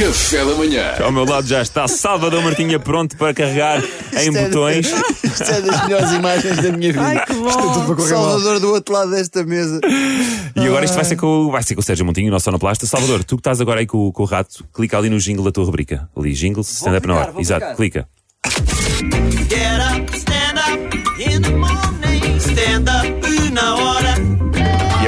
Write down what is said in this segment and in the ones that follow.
Café da manhã. Ao meu lado já está Salvador Martinha pronto para carregar em Isto é- botões. Isto é das melhores imagens da minha vida. Ai, que bom. Isto é tudo para correr mal. Salvador do outro lado desta mesa. E agora isto vai ser com, o- vai ser com o Sérgio Montinho, nosso sonoplasta. Salvador, tu que estás agora aí com, com o rato, clica ali no jingle da tua rubrica. Ali, jingle, stand-up na hora. Exato, clica. Get up, stand up in the morning. Stand up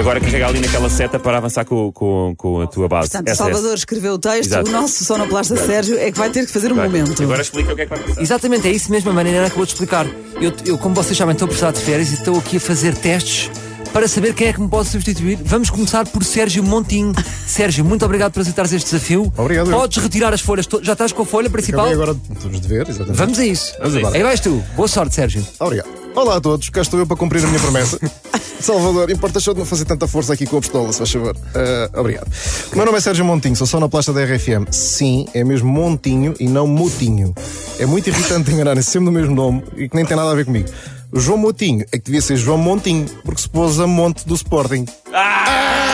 agora carrega ali naquela seta para avançar com, com, com a tua base. Portanto, Essa, Salvador escreveu o texto, Exato. o nosso sonoplasta Sérgio é que vai ter que fazer um Vai. momento. Agora explica o que é que vai passar. Exatamente, é isso mesmo, a maneira que vou-te explicar. Eu, eu, como vocês sabem, estou a precisar de férias e estou aqui a fazer testes para saber quem é que me pode substituir. Vamos começar por Sérgio Montinho. Sérgio, muito obrigado por aceitares este desafio. Obrigado, eu. Podes retirar as folhas. to- Já estás com a folha principal? Acabei agora dos deveres, exatamente. Vamos a isso. Vamos a isso. Aí vais tu. Boa sorte, Sérgio. Obrigado. Olá a todos, cá estou eu para cumprir a minha promessa. Salvador, importa só de não fazer tanta força aqui com a pistola, se faz favor. Ah, obrigado. O meu nome é Sérgio Montinho, sou sonoplasta da RFM. Sim, é mesmo Montinho e não Motinho. É muito irritante enganarem-se sempre no mesmo nome e que nem tem nada a ver comigo. O João Motinho é que devia ser João Montinho, porque se pôs a monte do Sporting. Ah!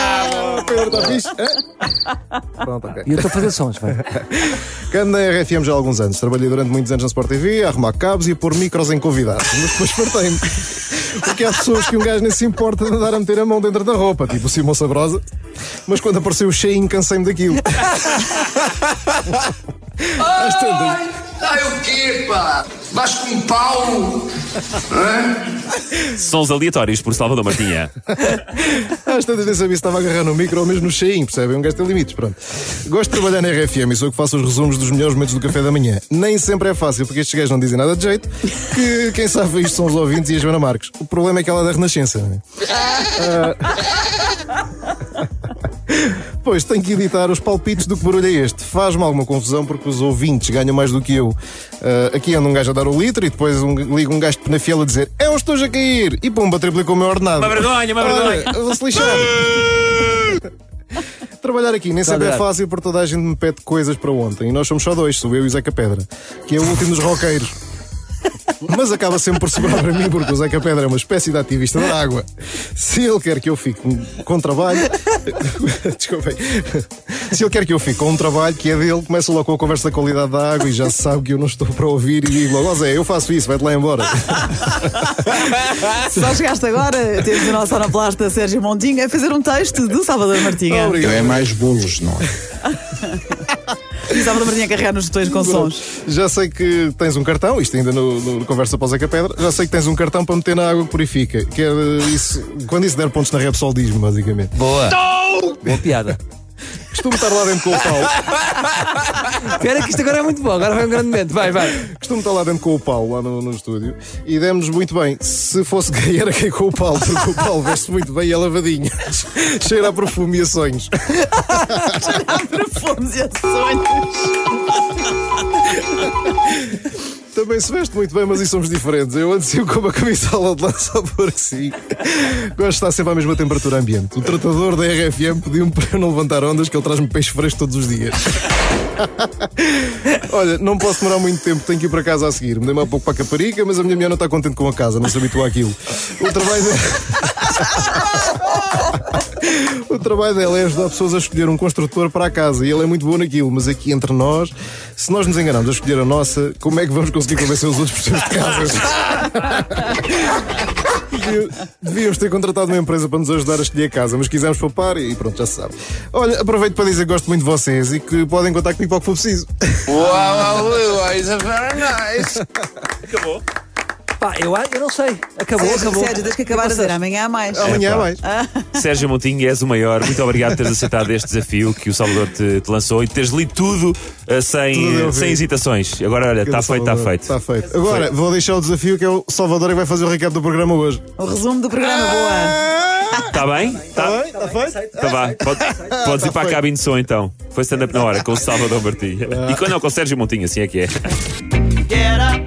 Pedro, está fixe? Hã? Pronto, ok. E eu estou a fazer sons, vai. Que ando na RFM já há alguns anos. Trabalhei durante muitos anos na Sport TV, a arrumar cabos e a pôr micros em convidados. Mas depois fartei-me. Porque há pessoas que um gajo nem se importa de andar a meter a mão dentro da roupa, tipo o Simão Sabrosa. Mas quando apareceu o cheinho, cansei-me daquilo. Tantas, Ai, o quê, pá? Vais com um pau? Hã? Sons aleatórios por Salvador Martinha. às tantas nem sabia se estava a agarrar no micro ou mesmo no cheinho, percebem? Um gajo tem limites, pronto. Gosto de trabalhar na RFM e sou eu que faço os resumos dos melhores momentos do café da manhã. Nem sempre é fácil, porque estes gajos não dizem nada de jeito, que quem sabe isto são os ouvintes e a Joana Marques. O problema é que ela é da Renascença, não é? Pois, tenho que editar os palpites do que barulho é este. Faz-me alguma confusão porque os ouvintes ganham mais do que eu. Ah, aqui anda um gajo a dar o litro e depois um, liga um gajo de penafiel a dizer é um estou a cair e pumba, triplicou o meu ordenado. Uma vergonha, uma Ora, vergonha. Vou-se lixar. Trabalhar aqui nem sempre é verdade. fácil porque toda a gente me pede coisas para ontem e nós somos só dois, sou eu e o Zeca Pedra, que é o último dos roqueiros. Mas acaba sempre por sobrar para mim porque o Zeca Pedra é uma espécie de ativista da água. Se ele quer que eu fique com trabalho. Desculpem. Se ele quer que eu fique com um trabalho que é dele, começa logo com a conversa da qualidade da água e já sabe que eu não estou para ouvir e digo logo, ó Zé, eu faço isso, vai-te lá embora. Só chegaste agora, temos o nosso sonoplasta Sérgio Montinho a fazer um texto do Salvador Martinha. Obrigado. É mais bolos, não é? E o Salvador Martinha a carregar nos botões com sons. Já sei que tens um cartão, isto ainda no, no Conversa para o Zeca Pedra, já sei que tens um cartão para meter na água que purifica. Que é isso, quando isso der pontos na Repsol, diz-me, basicamente. Boa. Boa piada. Costumo estar lá dentro com o Paulo. Espera que isto agora é muito bom. Agora vai um grande momento. Vai, vai. Costumo estar lá dentro com o Paulo, lá no, no estúdio, e demos-nos muito bem. Se fosse gay, era gay com o Paulo, porque o Paulo veste muito bem e é lavadinho. Cheira a perfume e a sonhos. Perfumes e a sonhos. Também se veste muito bem, mas aí somos diferentes. Eu ando sempre com uma camisola de lã só por si. Gosto de estar sempre à mesma temperatura ambiente. O tratador da RFM pediu-me para eu não levantar ondas, que ele traz-me peixe fresco todos os dias. Olha, não posso demorar muito tempo, tenho que ir para casa a seguir. Mudei-me há pouco para a Caparica, mas a minha mulher não está contente com a casa, não se habituou àquilo. O trabalho dela... O trabalho dela é ajudar pessoas a escolher um construtor para a casa e ele é muito bom naquilo, mas aqui entre nós, se nós nos enganamos a escolher a nossa, como é que vamos conseguir convencer os outros pessoas de casas? Devíamos- ter contratado uma empresa para nos ajudar a escolher a casa, mas quisemos poupar e pronto, já se sabe. Olha, aproveito para dizer que gosto muito de vocês e que podem contar comigo para o que for preciso. Uau, is very nice. Acabou. Pá, eu, eu não sei. Acabou, Sérgio, acabou. Sérgio, tens que acabar a dizer amanhã há mais. Amanhã há mais. Sérgio Montinho, és o maior. Muito obrigado por teres aceitado este desafio que o Salvador te, te lançou e teres lido tudo uh, sem, Tudo sem hesitações. Agora, olha, está feito, está feito. Está feito. Agora, vou deixar o desafio que é o Salvador que vai fazer o recap do programa hoje. O resumo do programa, boa. Está bem? Está Está bem? Está feito? tá vá. Pode, podes ir para a feito. cabine de som então. Foi stand-up na hora com o Salvador Martinha. E quando não com o Sérgio Montinho, assim é que é. Get up,